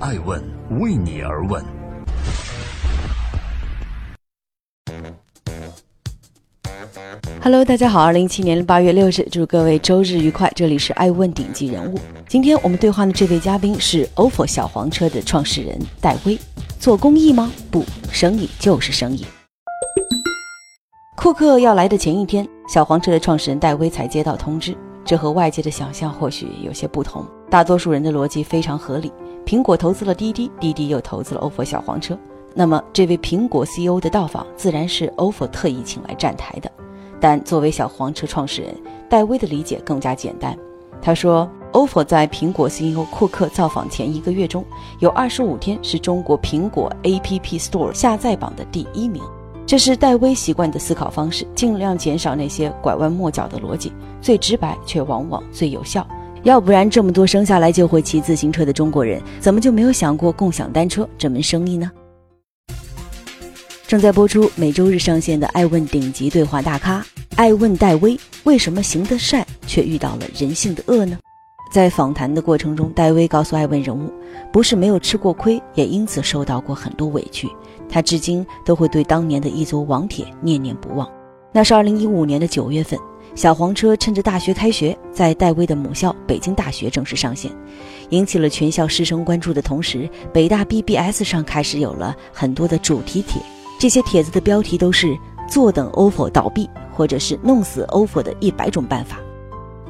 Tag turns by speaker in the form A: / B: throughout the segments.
A: 爱问为你而问。
B: Hello，大家好，二零一七年八月六日，祝各位周日愉快。这里是爱问顶级人物。今天我们对话的这位嘉宾是 OFO 小黄车的创始人戴威。做公益吗？不，生意就是生意。库克要来的前一天，小黄车的创始人戴威才接到通知。这和外界的想象或许有些不同。大多数人的逻辑非常合理：苹果投资了滴滴，滴滴又投资了 OFO 小黄车。那么，这位苹果 CEO 的到访，自然是 OFO 特意请来站台的。但作为小黄车创始人，戴威的理解更加简单。他说，OFO 在苹果 CEO 库克造访前一个月中，有二十五天是中国苹果 App Store 下载榜的第一名。这是戴威习惯的思考方式，尽量减少那些拐弯抹角的逻辑，最直白却往往最有效。要不然，这么多生下来就会骑自行车的中国人，怎么就没有想过共享单车这门生意呢？正在播出，每周日上线的《爱问顶级对话大咖》，爱问戴威为什么行得善却遇到了人性的恶呢？在访谈的过程中，戴威告诉爱问人物，不是没有吃过亏，也因此受到过很多委屈。他至今都会对当年的一组网帖念念不忘。那是二零一五年的九月份，小黄车趁着大学开学，在戴威的母校北京大学正式上线，引起了全校师生关注的同时，北大 BBS 上开始有了很多的主题帖。这些帖子的标题都是“坐等 OFO 倒闭”或者是“弄死 OFO 的一百种办法”。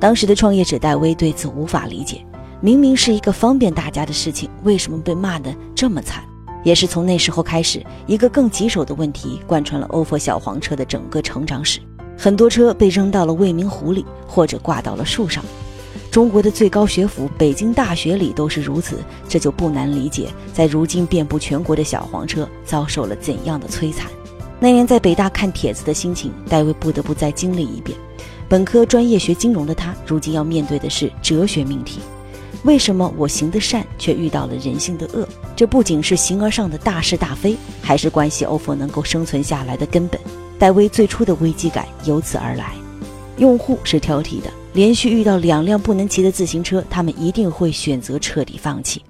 B: 当时的创业者戴威对此无法理解，明明是一个方便大家的事情，为什么被骂得这么惨？也是从那时候开始，一个更棘手的问题贯穿了 OFO 小黄车的整个成长史：很多车被扔到了未名湖里，或者挂到了树上。中国的最高学府北京大学里都是如此，这就不难理解，在如今遍布全国的小黄车遭受了怎样的摧残。那年在北大看帖子的心情，戴维不得不再经历一遍。本科专业学金融的他，如今要面对的是哲学命题：为什么我行的善，却遇到了人性的恶？这不仅是形而上的大是大非，还是关系 OFO 能够生存下来的根本。戴威最初的危机感由此而来。用户是挑剔的。连续遇到两辆不能骑的自行车，他们一定会选择彻底放弃。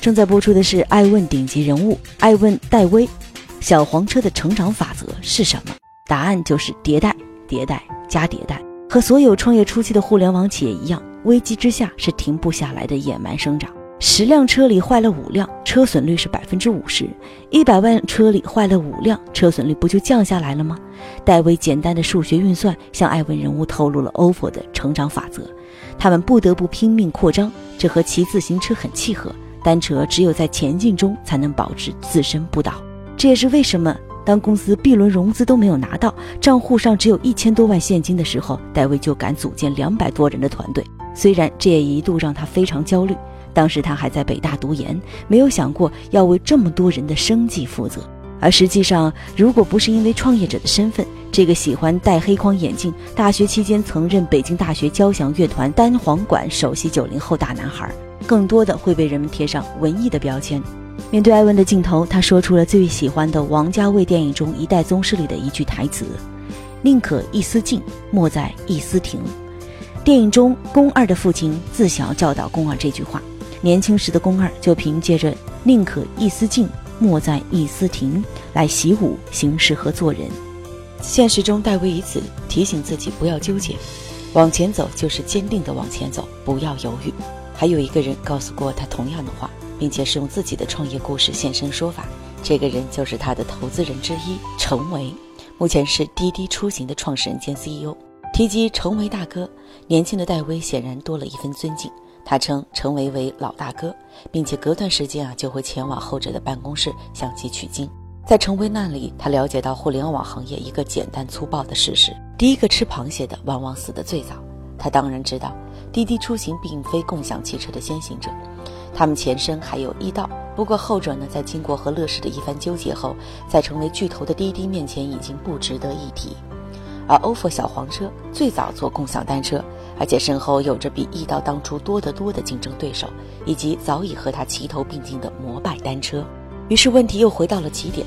B: 正在播出的是《爱问顶级人物》，爱问戴威，小黄车的成长法则是什么？答案就是迭代、迭代加迭代。和所有创业初期的互联网企业一样，危机之下是停不下来的野蛮生长。十辆车里坏了五辆，车损率是百分之五十；一百万车里坏了五辆，车损率不就降下来了吗？戴维简单的数学运算向艾文人物透露了 OFO 的成长法则：他们不得不拼命扩张，这和骑自行车很契合。单车只有在前进中才能保持自身不倒。这也是为什么当公司 B 轮融资都没有拿到，账户上只有一千多万现金的时候，戴维就敢组建两百多人的团队。虽然这也一度让他非常焦虑。当时他还在北大读研，没有想过要为这么多人的生计负责。而实际上，如果不是因为创业者的身份，这个喜欢戴黑框眼镜、大学期间曾任北京大学交响乐团单簧管首席九零后大男孩，更多的会被人们贴上文艺的标签。面对艾文的镜头，他说出了最喜欢的王家卫电影中《一代宗师》里的一句台词：“宁可一丝进，莫在一丝停。”电影中，宫二的父亲自小教导宫二这句话。年轻时的宫二就凭借着“宁可一丝进，莫在一丝停”来习武、行事和做人。现实中，戴维以此提醒自己不要纠结，往前走就是坚定的往前走，不要犹豫。还有一个人告诉过他同样的话，并且是用自己的创业故事现身说法。这个人就是他的投资人之一程维，目前是滴滴出行的创始人兼 CEO。提及程维大哥，年轻的戴维显然多了一分尊敬。他称程维为老大哥，并且隔段时间啊就会前往后者的办公室向其取经。在程维那里，他了解到互联网行业一个简单粗暴的事实：第一个吃螃蟹的往往死得最早。他当然知道，滴滴出行并非共享汽车的先行者，他们前身还有易到。不过后者呢，在经过和乐视的一番纠结后，在成为巨头的滴滴面前已经不值得一提。而 ofo 小黄车最早做共享单车。而且身后有着比易到当初多得多的竞争对手，以及早已和他齐头并进的摩拜单车。于是问题又回到了起点：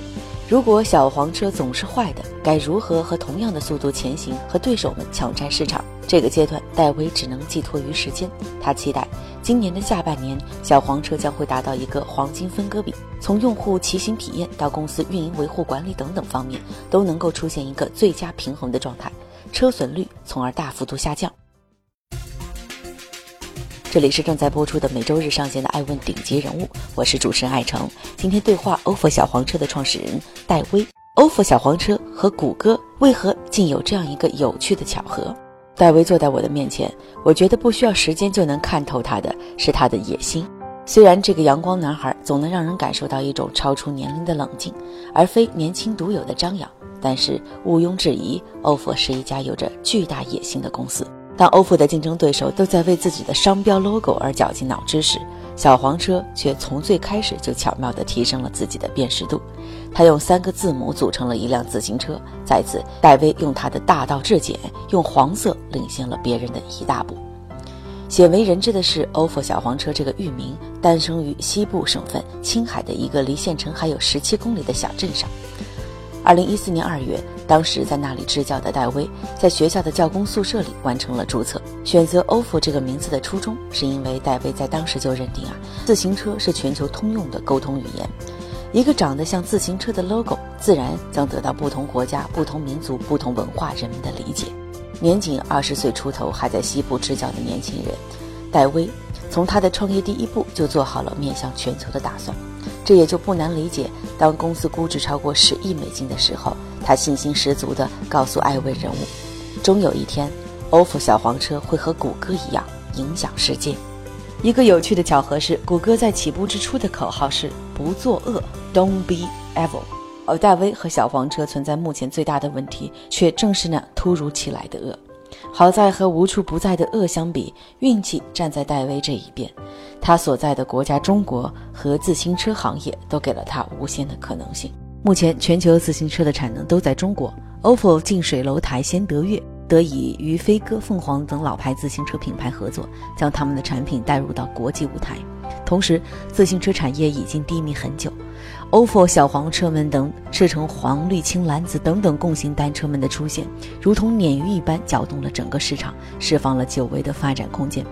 B: 如果小黄车总是坏的，该如何和同样的速度前行，和对手们抢占市场？这个阶段，戴威只能寄托于时间。他期待今年的下半年，小黄车将会达到一个黄金分割比，从用户骑行体验到公司运营维护管理等等方面，都能够出现一个最佳平衡的状态，车损率从而大幅度下降。这里是正在播出的每周日上线的《爱问顶级人物》，我是主持人艾诚。今天对话 ofo 小黄车的创始人戴威。ofo 小黄车和谷歌为何竟有这样一个有趣的巧合？戴威坐在我的面前，我觉得不需要时间就能看透他的是他的野心。虽然这个阳光男孩总能让人感受到一种超出年龄的冷静，而非年轻独有的张扬，但是毋庸置疑，ofo 是一家有着巨大野心的公司。当 ofo 的竞争对手都在为自己的商标 logo 而绞尽脑汁时，小黄车却从最开始就巧妙地提升了自己的辨识度。他用三个字母组成了一辆自行车。在此，戴威用他的大道至简，用黄色领先了别人的一大步。鲜为人知的是，ofo 小黄车这个域名诞生于西部省份青海的一个离县城还有十七公里的小镇上。二零一四年二月，当时在那里支教的戴威，在学校的教工宿舍里完成了注册。选择 ofo 这个名字的初衷，是因为戴威在当时就认定啊，自行车是全球通用的沟通语言。一个长得像自行车的 logo，自然将得到不同国家、不同民族、不同文化人们的理解。年仅二十岁出头，还在西部支教的年轻人戴威，从他的创业第一步就做好了面向全球的打算。这也就不难理解，当公司估值超过十亿美金的时候，他信心十足地告诉艾问人物：“终有一天，ofo 小黄车会和谷歌一样影响世界。”一个有趣的巧合是，谷歌在起步之初的口号是“不作恶 ”，Don't be evil。而戴威和小黄车存在目前最大的问题，却正是那突如其来的恶。好在和无处不在的恶相比，运气站在戴威这一边。他所在的国家中国和自行车行业都给了他无限的可能性。目前全球自行车的产能都在中国，ofo 近水楼台先得月，得以与飞鸽、凤凰等老牌自行车品牌合作，将他们的产品带入到国际舞台。同时，自行车产业已经低迷很久，ofo 小黄车们等赤橙黄绿青蓝紫等等共性单车们的出现，如同鲶鱼一般搅动了整个市场，释放了久违的发展空间。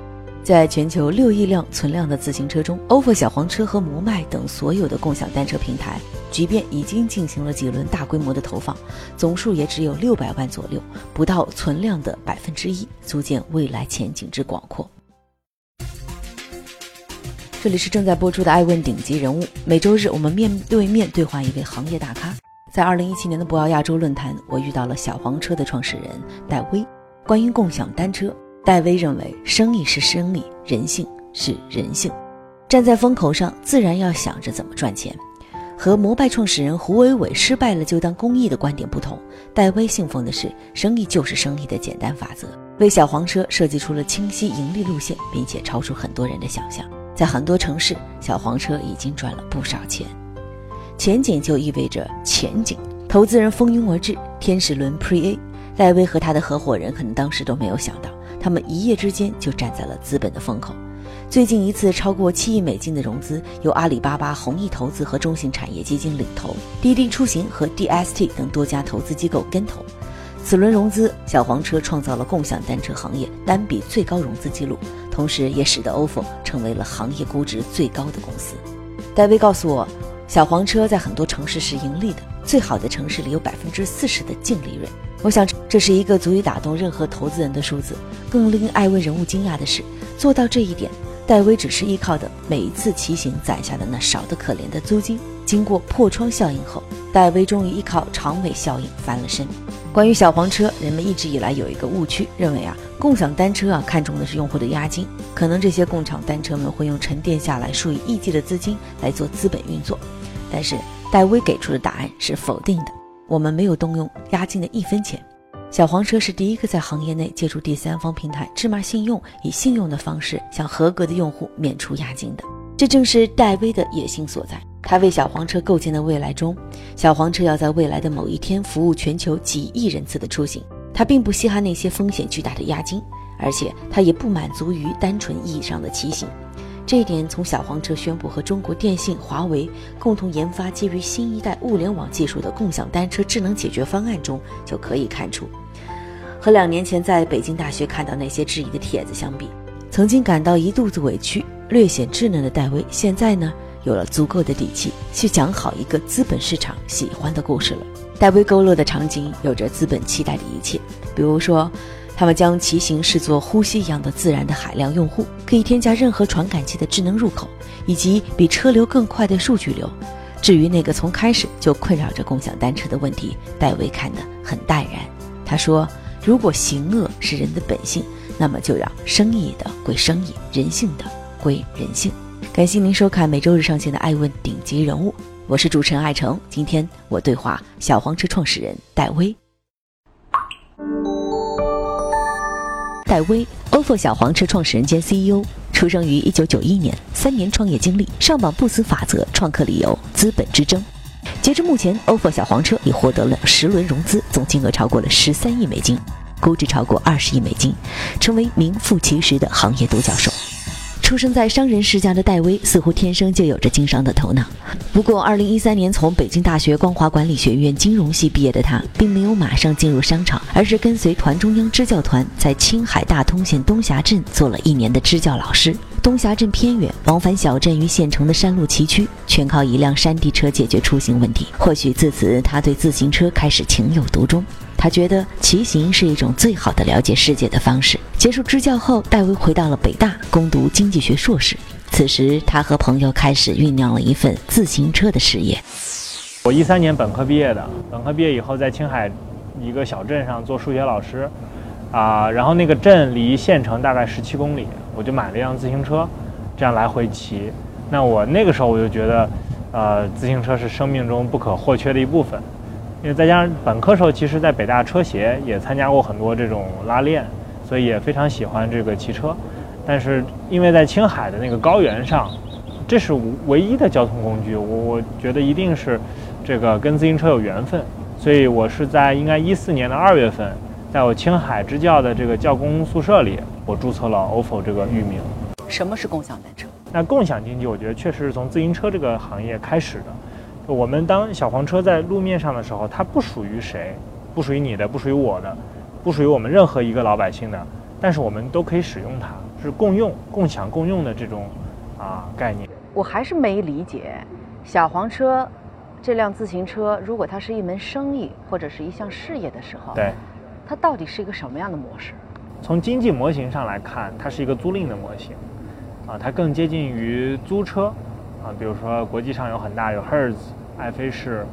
B: 在全球六亿辆存量的自行车中，ofo 小黄车和摩拜等所有的共享单车平台，即便已经进行了几轮大规模的投放，总数也只有六百万左右，不到存量的百分之一，足见未来前景之广阔。这里是正在播出的《爱问顶级人物》，每周日我们面对面对话一位行业大咖。在二零一七年的博鳌亚洲论坛，我遇到了小黄车的创始人戴威。关于共享单车。戴威认为，生意是生意，人性是人性。站在风口上，自然要想着怎么赚钱。和摩拜创始人胡伟伟失败了就当公益的观点不同，戴威信奉的是生意就是生意的简单法则，为小黄车设计出了清晰盈利路线，并且超出很多人的想象。在很多城市，小黄车已经赚了不少钱。前景就意味着前景，投资人蜂拥而至，天使轮 Pre A，戴威和他的合伙人可能当时都没有想到。他们一夜之间就站在了资本的风口。最近一次超过七亿美金的融资，由阿里巴巴、弘毅投资和中信产业基金领投，滴滴出行和 DST 等多家投资机构跟投。此轮融资，小黄车创造了共享单车行业单笔最高融资记录，同时也使得 ofo 成为了行业估值最高的公司。戴威告诉我，小黄车在很多城市是盈利的，最好的城市里有百分之四十的净利润。我想这是一个足以打动任何投资人的数字。更令艾薇人物惊讶的是，做到这一点，戴威只是依靠的每一次骑行攒下的那少得可怜的租金。经过破窗效应后，戴威终于依靠长尾效应翻了身。关于小黄车，人们一直以来有一个误区，认为啊，共享单车啊看重的是用户的押金，可能这些共享单车们会用沉淀下来数以亿计的资金来做资本运作。但是戴威给出的答案是否定的。我们没有动用押金的一分钱，小黄车是第一个在行业内借助第三方平台芝麻信用，以信用的方式向合格的用户免除押金的。这正是戴威的野心所在。他为小黄车构建的未来中，小黄车要在未来的某一天服务全球几亿人次的出行。他并不稀罕那些风险巨大的押金，而且他也不满足于单纯意义上的骑行。这一点从小黄车宣布和中国电信、华为共同研发基于新一代物联网技术的共享单车智能解决方案中就可以看出。和两年前在北京大学看到那些质疑的帖子相比，曾经感到一肚子委屈、略显稚嫩的戴维，现在呢有了足够的底气去讲好一个资本市场喜欢的故事了。戴维勾勒的场景有着资本期待的一切，比如说，他们将骑行视作呼吸一样的自然的海量用户，可以添加任何传感器的智能入口，以及比车流更快的数据流。至于那个从开始就困扰着共享单车的问题，戴维看得很淡然。他说：“如果行恶是人的本性，那么就让生意的归生意，人性的归人性。”感谢您收看每周日上线的《爱问顶级人物》。我是主持人艾诚，今天我对话小黄车创始人戴威。戴威，ofo 小黄车创始人兼 CEO，出生于一九九一年，三年创业经历，上榜不死法则，创客理由资本之争。截至目前，ofo 小黄车已获得了十轮融资，总金额超过了十三亿美金，估值超过二十亿美金，成为名副其实的行业独角兽。出生在商人世家的戴威，似乎天生就有着经商的头脑。不过，二零一三年从北京大学光华管理学院金融系毕业的他，并没有马上进入商场，而是跟随团中央支教团，在青海大通县东峡镇做了一年的支教老师。东峡镇偏远，往返小镇与县城的山路崎岖，全靠一辆山地车解决出行问题。或许自此，他对自行车开始情有独钟。他觉得骑行是一种最好的了解世界的方式。结束支教后，戴维回到了北大攻读经济学硕士。此时，他和朋友开始酝酿了一份自行车的事业。
C: 我一三年本科毕业的，本科毕业以后在青海一个小镇上做数学老师，啊，然后那个镇离县城大概十七公里，我就买了一辆自行车，这样来回骑。那我那个时候我就觉得，呃，自行车是生命中不可或缺的一部分。因为再加上本科时候，其实在北大车协也参加过很多这种拉练，所以也非常喜欢这个骑车。但是因为在青海的那个高原上，这是唯一的交通工具，我我觉得一定是这个跟自行车有缘分。所以我是在应该一四年的二月份，在我青海支教的这个教工宿舍里，我注册了 ofo 这个域名。
B: 什么是共享单车？
C: 那共享经济，我觉得确实是从自行车这个行业开始的。我们当小黄车在路面上的时候，它不属于谁，不属于你的，不属于我的，不属于我们任何一个老百姓的，但是我们都可以使用它，是共用、共享、共用的这种啊概念。
B: 我还是没理解，小黄车这辆自行车，如果它是一门生意或者是一项事业的时候，
C: 对，
B: 它到底是一个什么样的模式？
C: 从经济模型上来看，它是一个租赁的模型，啊，它更接近于租车。啊，比如说国际上有很大有 Hertz、爱飞士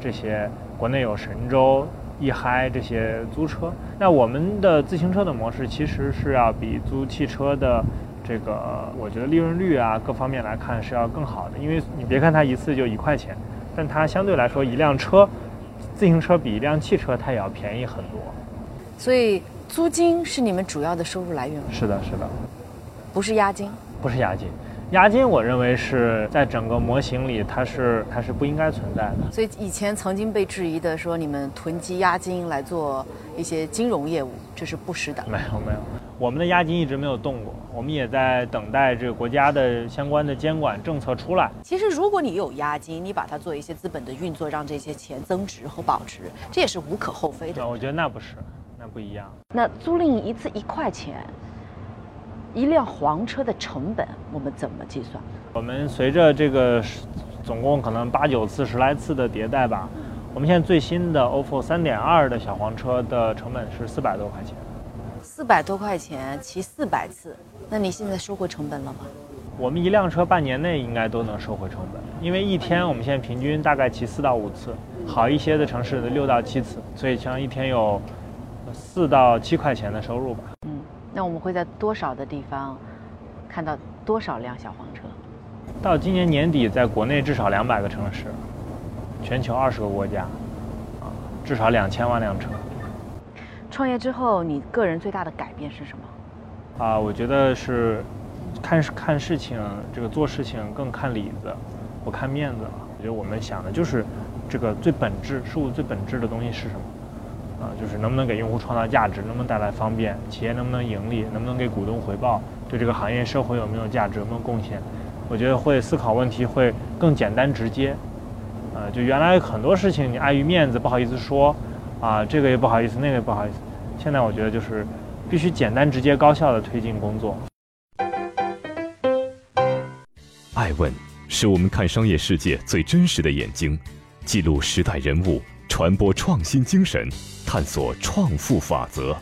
C: 这些，国内有神州、易嗨这些租车。那我们的自行车的模式其实是要比租汽车的这个，我觉得利润率啊各方面来看是要更好的。因为你别看它一次就一块钱，但它相对来说一辆车，自行车比一辆汽车它也要便宜很多。
B: 所以租金是你们主要的收入来源吗？
C: 是的，是的，
B: 不是押金，
C: 不是押金。押金，我认为是在整个模型里，它是它是不应该存在的。
B: 所以以前曾经被质疑的说，你们囤积押金来做一些金融业务，这是不实的。
C: 没有没有，我们的押金一直没有动过，我们也在等待这个国家的相关的监管政策出来。
B: 其实，如果你有押金，你把它做一些资本的运作，让这些钱增值和保值，这也是无可厚非的。
C: 我觉得那不是，那不一样。
B: 那租赁一次一块钱。一辆黄车的成本我们怎么计算？
C: 我们随着这个总共可能八九次、十来次的迭代吧，我们现在最新的 ofo 三点二的小黄车的成本是四百多块钱。
B: 四百多块钱骑四百次，那你现在收回成本了吗？
C: 我们一辆车半年内应该都能收回成本，因为一天我们现在平均大概骑四到五次，好一些的城市的六到七次，所以像一天有四到七块钱的收入吧。
B: 那我们会在多少的地方看到多少辆小黄车？
C: 到今年年底，在国内至少两百个城市，全球二十个国家，啊，至少两千万辆车。
B: 创业之后，你个人最大的改变是什么？
C: 啊，我觉得是看看事情，这个做事情更看里子，不看面子了。我觉得我们想的就是这个最本质事物最本质的东西是什么？啊，就是能不能给用户创造价值，能不能带来方便，企业能不能盈利，能不能给股东回报，对这个行业社会有没有价值，有没有贡献，我觉得会思考问题会更简单直接。呃，就原来很多事情你碍于面子不好意思说，啊，这个也不好意思，那个也不好意思。现在我觉得就是必须简单直接高效的推进工作。
D: 爱问是我们看商业世界最真实的眼睛，记录时代人物。传播创新精神探索创富法则。